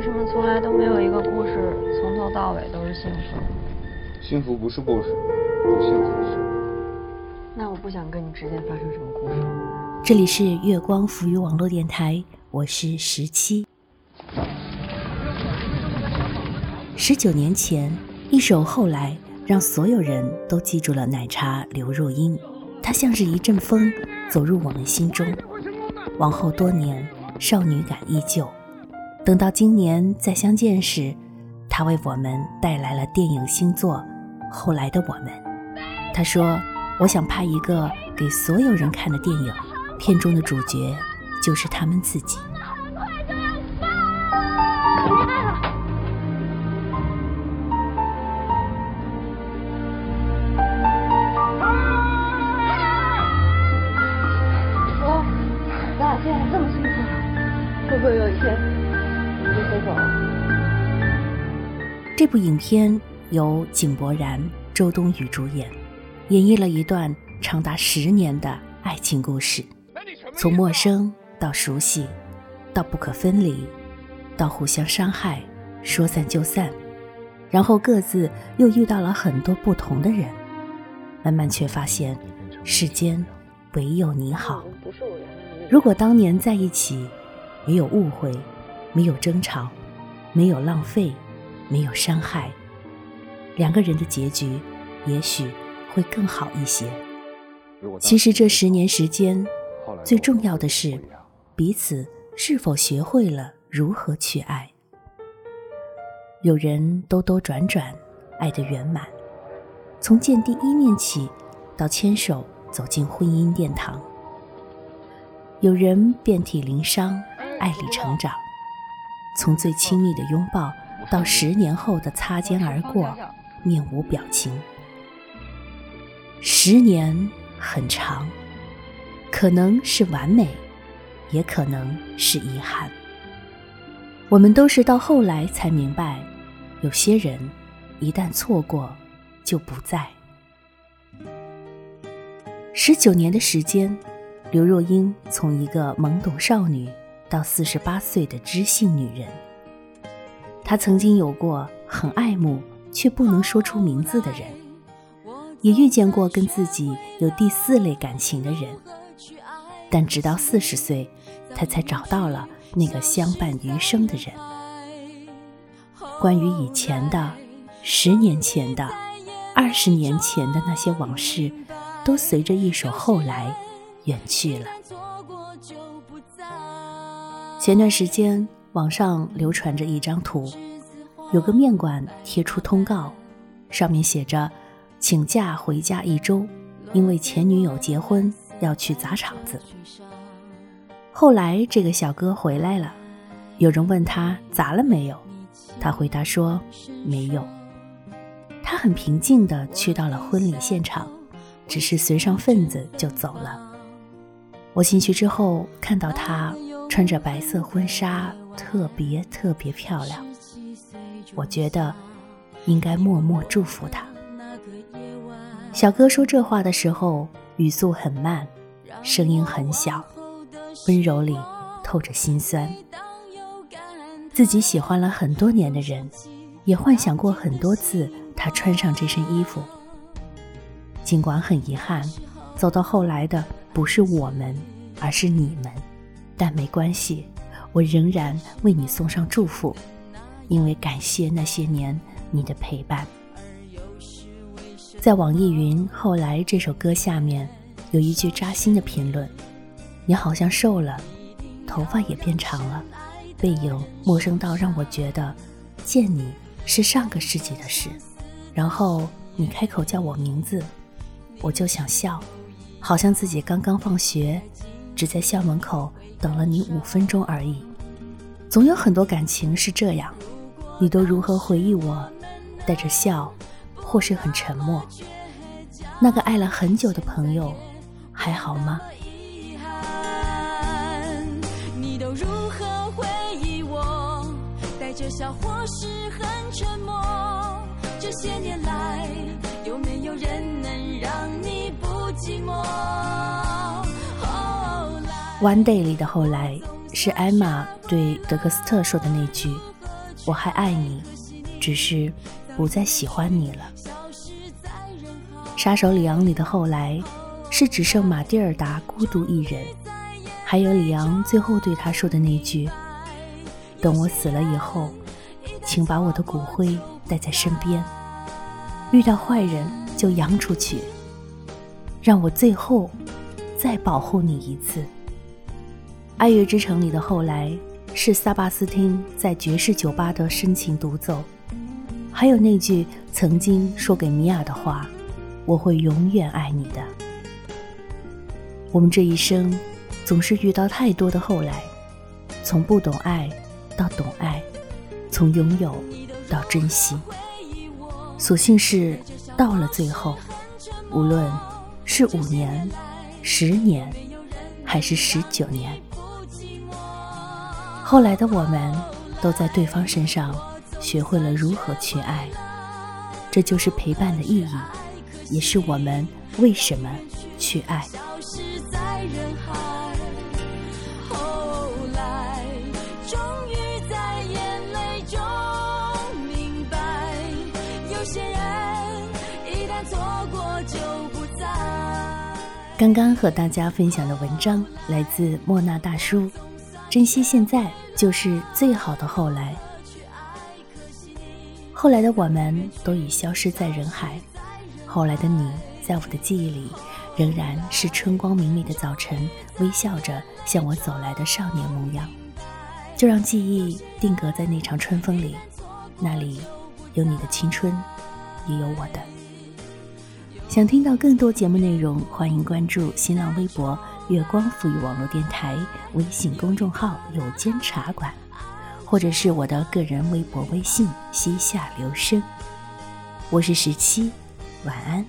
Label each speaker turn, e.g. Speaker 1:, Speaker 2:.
Speaker 1: 为什么从来都没有一个故事从头到尾都是幸福？
Speaker 2: 幸福不是故事，不幸福是。
Speaker 1: 那我不想跟你之间发生什么故事。
Speaker 3: 这里是月光浮于网络电台，我是十七。十九年前，一首《后来》让所有人都记住了奶茶刘若英，她像是一阵风，走入我们心中。往后多年，少女感依旧。等到今年再相见时，他为我们带来了电影新作《后来的我们》。他说：“我想拍一个给所有人看的电影，片中的主角就是他们自己。”会不会有一天这部影片由井柏然、周冬雨主演，演绎了一段长达十年的爱情故事，从陌生到熟悉，到不可分离，到互相伤害，说散就散，然后各自又遇到了很多不同的人，慢慢却发现世间唯有你好。如果当年在一起，没有误会，没有争吵，没有浪费。没有伤害，两个人的结局也许会更好一些。其实这十年时间，最重要的是彼此是否学会了如何去爱。有人兜兜转转，爱得圆满，从见第一面起，到牵手走进婚姻殿堂。有人遍体鳞伤，爱里成长，从最亲密的拥抱。到十年后的擦肩而过，面无表情。十年很长，可能是完美，也可能是遗憾。我们都是到后来才明白，有些人一旦错过，就不在。十九年的时间，刘若英从一个懵懂少女到四十八岁的知性女人。他曾经有过很爱慕却不能说出名字的人，也遇见过跟自己有第四类感情的人，但直到四十岁，他才找到了那个相伴余生的人。关于以前的、十年前的、二十年前的那些往事，都随着一首《后来》远去了。前段时间。网上流传着一张图，有个面馆贴出通告，上面写着：“请假回家一周，因为前女友结婚要去砸场子。”后来这个小哥回来了，有人问他砸了没有，他回答说：“没有。”他很平静地去到了婚礼现场，只是随上份子就走了。我进去之后看到他穿着白色婚纱。特别特别漂亮，我觉得应该默默祝福她。小哥说这话的时候，语速很慢，声音很小，温柔里透着心酸。自己喜欢了很多年的人，也幻想过很多次他穿上这身衣服。尽管很遗憾，走到后来的不是我们，而是你们，但没关系。我仍然为你送上祝福，因为感谢那些年你的陪伴。在网易云后来这首歌下面有一句扎心的评论：“你好像瘦了，头发也变长了，背影陌生到让我觉得见你是上个世纪的事。”然后你开口叫我名字，我就想笑，好像自己刚刚放学，只在校门口。等了你五分钟而已，总有很多感情是这样，你都如何回忆我？带着笑，或是很沉默。那个爱了很久的朋友，还好吗？你都如何回忆我？带着笑或是很沉默。这些年来，有没有人能让你不寂寞？One Day 里的后来，是艾玛对德克斯特说的那句：“我还爱你，只是不再喜欢你了。杀手里昂里的后来，是只剩马蒂尔达孤独一人，还有里昂最后对他说的那句：“等我死了以后，请把我的骨灰带在身边，遇到坏人就扬出去，让我最后再保护你一次。”《爱乐之城》里的后来。是萨巴斯汀在爵士酒吧的深情独奏，还有那句曾经说给米娅的话：“我会永远爱你的。”我们这一生总是遇到太多的后来，从不懂爱到懂爱，从拥有到珍惜，所幸是到了最后，无论是五年、十年，还是十九年。后来的我们，都在对方身上学会了如何去爱，这就是陪伴的意义，也是我们为什么去爱。刚刚和大家分享的文章来自莫那大叔。珍惜现在就是最好的后来。后来的我们都已消失在人海，后来的你，在我的记忆里，仍然是春光明媚的早晨，微笑着向我走来的少年模样。就让记忆定格在那场春风里，那里有你的青春，也有我的。想听到更多节目内容，欢迎关注新浪微博。月光赋予网络电台微信公众号“有间茶馆”，或者是我的个人微博微信“西夏留声”。我是十七，晚安。